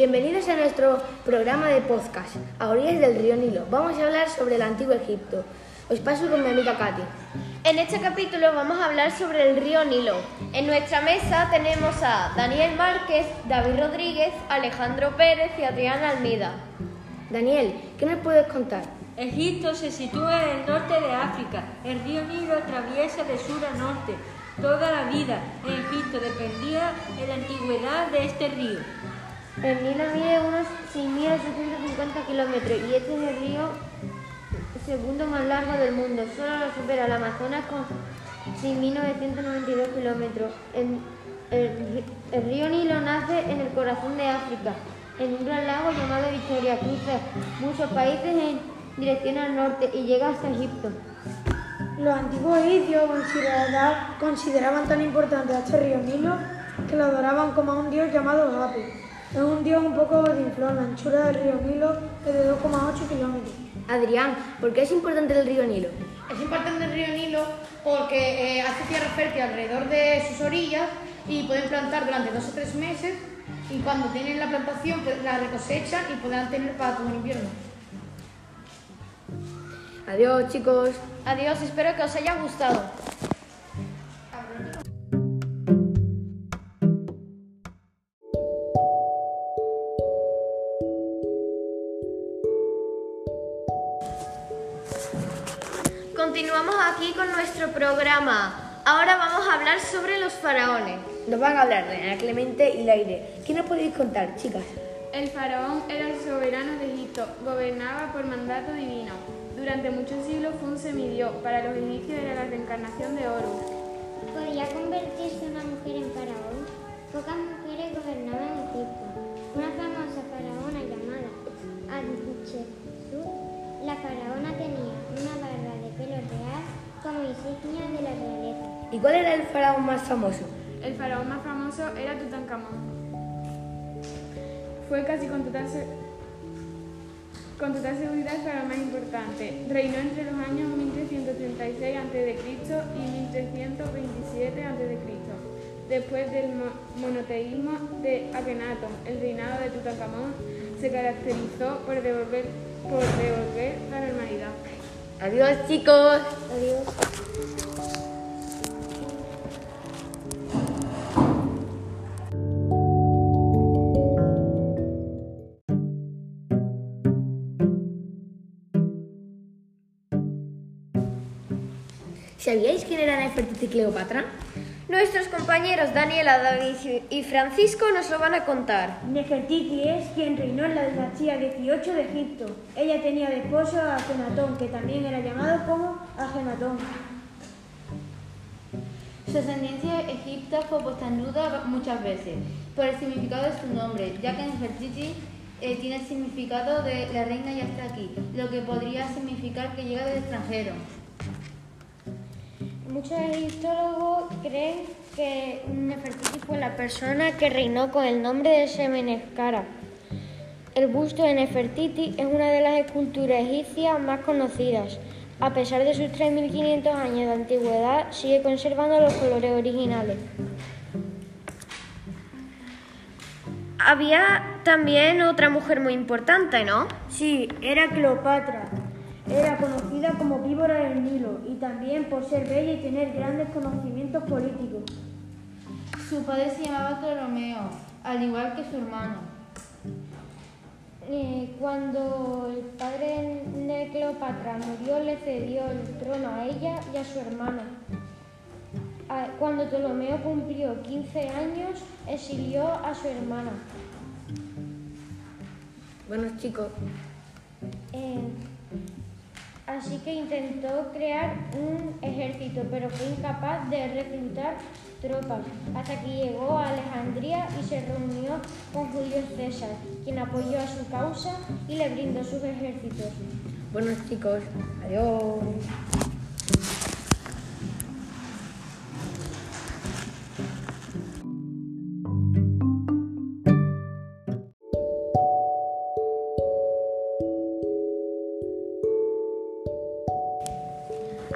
Bienvenidos a nuestro programa de podcast, a orillas del río Nilo. Vamos a hablar sobre el antiguo Egipto. Os paso con mi amiga Katy. En este capítulo vamos a hablar sobre el río Nilo. En nuestra mesa tenemos a Daniel Márquez, David Rodríguez, Alejandro Pérez y Adriana Almida. Daniel, ¿qué nos puedes contar? Egipto se sitúa en el norte de África. El río Nilo atraviesa de sur a norte. Toda la vida en Egipto dependía de la antigüedad de este río. El Nilo mide unos 6.850 kilómetros y este es el río segundo más largo del mundo. Solo lo supera el Amazonas con 6.992 kilómetros. El, río Nilo nace en el corazón de África, en un gran lago llamado Victoria. Cruza muchos países en dirección al norte y llega hasta Egipto. Los antiguos egipcios considera- consideraban tan importante a este río Nilo que lo adoraban como a un dios llamado Hapi. Es un dios un poco inflado. La anchura del río Nilo es de 2,8 kilómetros. Adrián, ¿por qué es importante el río Nilo? Es importante el río Nilo porque eh, hace tierra fértil alrededor de sus orillas y pueden plantar durante dos o tres meses y cuando tienen la plantación pues, la recosechan y podrán tener para todo el invierno. Adiós, chicos. Adiós, espero que os haya gustado. Aquí con nuestro programa. Ahora vamos a hablar sobre los faraones. Nos van a hablar de Ana Clemente y Laire. ¿Qué nos podéis contar, chicas? El faraón era el soberano de Egipto, gobernaba por mandato divino. Durante muchos siglos fue un semidios, para los egipcios era la reencarnación de Horus. ¿Podía convertirse una mujer en faraón? Pocas cuál era el faraón más famoso? El faraón más famoso era Tutankamón. Fue casi con total, con total seguridad el faraón más importante. Reinó entre los años 1336 a.C. y 1327 a.C. Después del mo- monoteísmo de Akenatón, el reinado de Tutankamón se caracterizó por devolver, por devolver la normalidad. Adiós, chicos. Adiós. ¿Sabíais quién era Nefertiti y Cleopatra? Nuestros compañeros Daniela, David y Francisco nos lo van a contar. Nefertiti es quien reinó en la dinastía 18 de Egipto. Ella tenía de esposo a Akenatón, que también era llamado como Agenatón. Su ascendencia a Egipto fue puesta en duda muchas veces por el significado de su nombre, ya que Nefertiti eh, tiene el significado de la reina ya está aquí, lo que podría significar que llega del extranjero. Muchos egiptólogos creen que Nefertiti fue la persona que reinó con el nombre de Semeneskara. El busto de Nefertiti es una de las esculturas egipcias más conocidas. A pesar de sus 3.500 años de antigüedad, sigue conservando los colores originales. Había también otra mujer muy importante, ¿no? Sí, era Cleopatra. Era conocida como víbora del Nilo y también por ser bella y tener grandes conocimientos políticos. Su padre se llamaba Ptolomeo, al igual que su hermano. Eh, cuando el padre de Cleopatra murió, le cedió el trono a ella y a su hermana. A- Cuando Ptolomeo cumplió 15 años, exilió a su hermana. Bueno, chicos, Eh, así que intentó crear un ejército, pero fue incapaz de reclutar tropas, hasta que llegó a Alejandría y se reunió con Julio César, quien apoyó a su causa y le brindó sus ejércitos. buenos chicos. Adiós.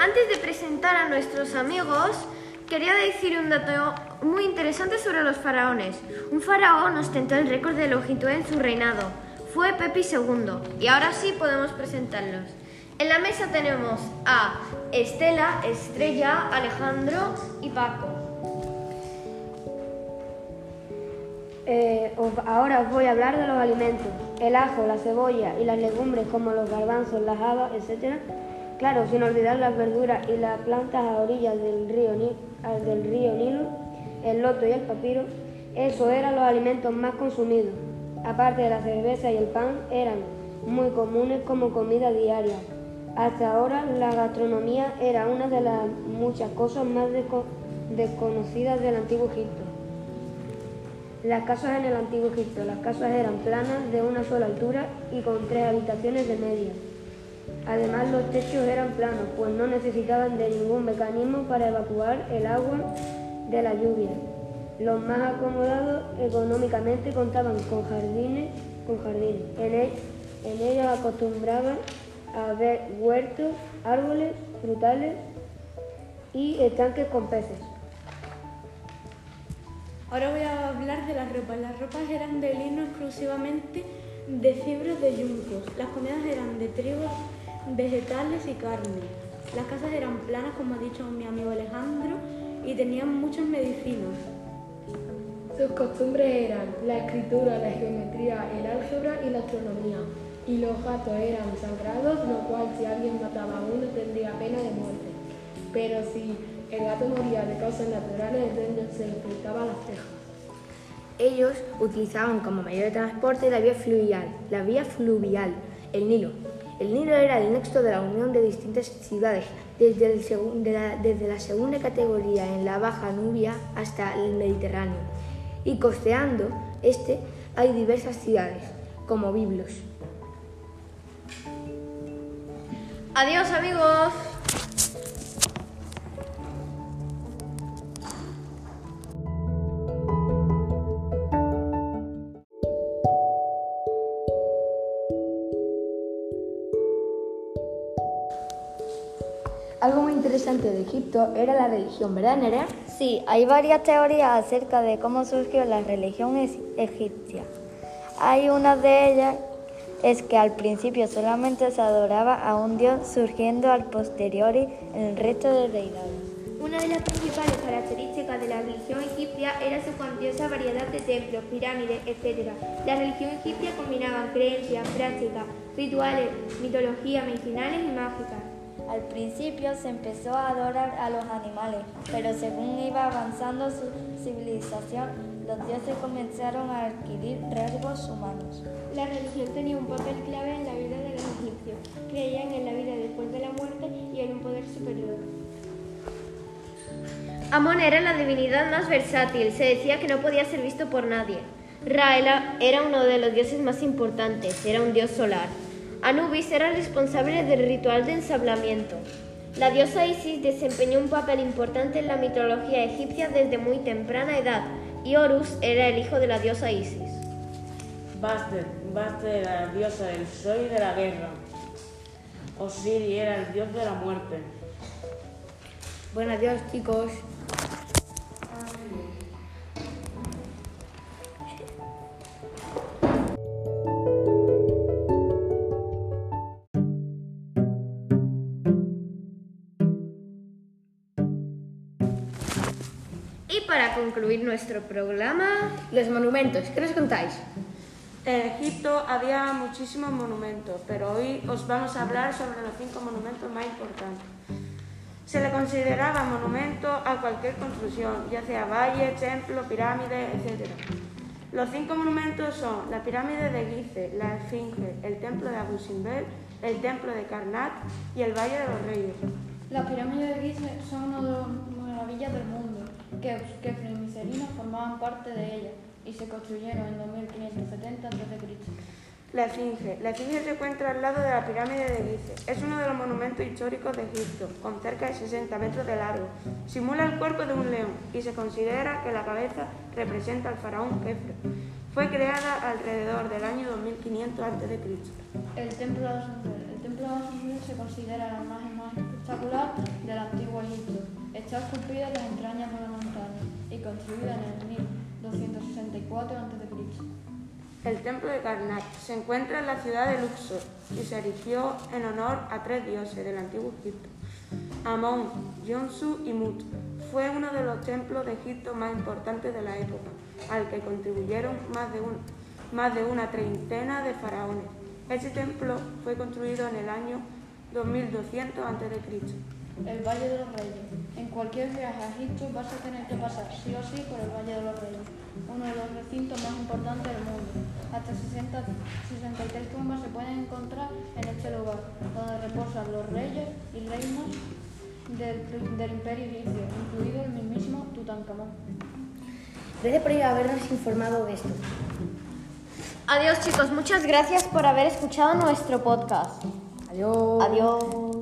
Antes de presentar a nuestros amigos, Quería decir un dato muy interesante sobre los faraones. Un faraón ostentó el récord de longitud en su reinado. Fue Pepi II. Y ahora sí podemos presentarlos. En la mesa tenemos a Estela, Estrella, Alejandro y Paco. Eh, ahora os voy a hablar de los alimentos. El ajo, la cebolla y las legumbres como los garbanzos, las habas, etc. Claro, sin olvidar las verduras y las plantas a orillas del río, Ni- ah, del río Nilo, el loto y el papiro. Eso eran los alimentos más consumidos. Aparte de la cerveza y el pan, eran muy comunes como comida diaria. Hasta ahora la gastronomía era una de las muchas cosas más desco- desconocidas del antiguo Egipto. Las casas en el antiguo Egipto. Las casas eran planas, de una sola altura y con tres habitaciones de media. Además, los techos eran planos, pues no necesitaban de ningún mecanismo para evacuar el agua de la lluvia. Los más acomodados económicamente contaban con jardines, con jardines. En, el- en ellos acostumbraban a ver huertos, árboles, frutales y estanques con peces. Ahora voy a hablar de las ropas. Las ropas eran de lino exclusivamente de fibras de yuncos. Las comidas eran de trigo, vegetales y carne. Las casas eran planas, como ha dicho mi amigo Alejandro, y tenían muchas medicinas. Sus costumbres eran la escritura, la geometría, el álgebra y la astronomía. Y los gatos eran sagrados, lo cual si alguien mataba a uno tendría pena de muerte. Pero si el gato moría de causas naturales, entonces se le cortaba las cejas. Ellos utilizaban como medio de transporte la vía fluvial, la vía fluvial, el Nilo. El Nilo era el nexo de la unión de distintas ciudades, desde, la, la segunda categoría en la Baja Nubia hasta el Mediterráneo. Y costeando este hay diversas ciudades, como Biblos. Adiós amigos. Interesante de Egipto era la religión, ¿verdad, Nerea? Sí, hay varias teorías acerca de cómo surgió la religión egipcia. Hay una de ellas es que al principio solamente se adoraba a un dios surgiendo al posteriori en el resto del reinado. Una de las principales características de la religión egipcia era su cuantiosa variedad de templos, pirámides, etc. La religión egipcia combinaba creencias, prácticas, rituales, mitología, medicinales y mágicas. Al principio se empezó a adorar a los animales, pero según iba avanzando su civilización, los dioses comenzaron a adquirir rasgos humanos. La religión tenía un papel clave en la vida de los egipcios. Creían en la vida después de la muerte y en un poder superior. Amón era la divinidad más versátil, se decía que no podía ser visto por nadie. Ra era, era uno de los dioses más importantes, era un dios solar. Anubis era el responsable del ritual de ensablamiento. La diosa Isis desempeñó un papel importante en la mitología egipcia desde muy temprana edad, y Horus era el hijo de la diosa Isis. Bastet, Bastet era la diosa del sol y de la guerra. Osiris era el dios de la muerte. Bueno, adiós chicos. Y para concluir nuestro programa, los monumentos, ¿qué nos contáis? En Egipto había muchísimos monumentos, pero hoy os vamos a hablar sobre los cinco monumentos más importantes. Se le consideraba monumento a cualquier construcción, ya sea valle, templo, pirámide, etc. Los cinco monumentos son la pirámide de Gize, la Esfinge, el templo de Abu Simbel, el templo de Karnak y el Valle de los Reyes. Las pirámides de Giza son una de las maravillas del mundo, que, que Miserinos formaban parte de ellas y se construyeron en 2570 a.C. La Esfinge. La Esfinge se encuentra al lado de la pirámide de Gize. Es uno de los monumentos históricos de Egipto, con cerca de 60 metros de largo. Simula el cuerpo de un león y se considera que la cabeza representa al faraón Kefre. Fue creada alrededor del año 2500 a.C. El templo de Asunción. El templo de Asunción se considera la imagen más espectacular del antiguo Egipto. Está esculpida en las entrañas de la montaña y construida en el 1264 a.C. El templo de Karnak se encuentra en la ciudad de Luxor y se erigió en honor a tres dioses del antiguo Egipto, Amón, Yonsu y Mut. Fue uno de los templos de Egipto más importantes de la época, al que contribuyeron más de, un- más de una treintena de faraones. Este templo fue construido en el año 2200 a.C. El Valle de los Reyes. En cualquier viaje a Egipto vas a tener que pasar sí o sí por el Valle de los Reyes, uno de los recintos más importantes del mundo. Hasta 60 63 tumbas se pueden encontrar en este lugar, donde reposan los reyes y reinas del, del imperio egipcio, incluido el mismísimo Tutankamón. Gracias por habernos informado de esto. Adiós chicos, muchas gracias por haber escuchado nuestro podcast. Adiós. Adiós.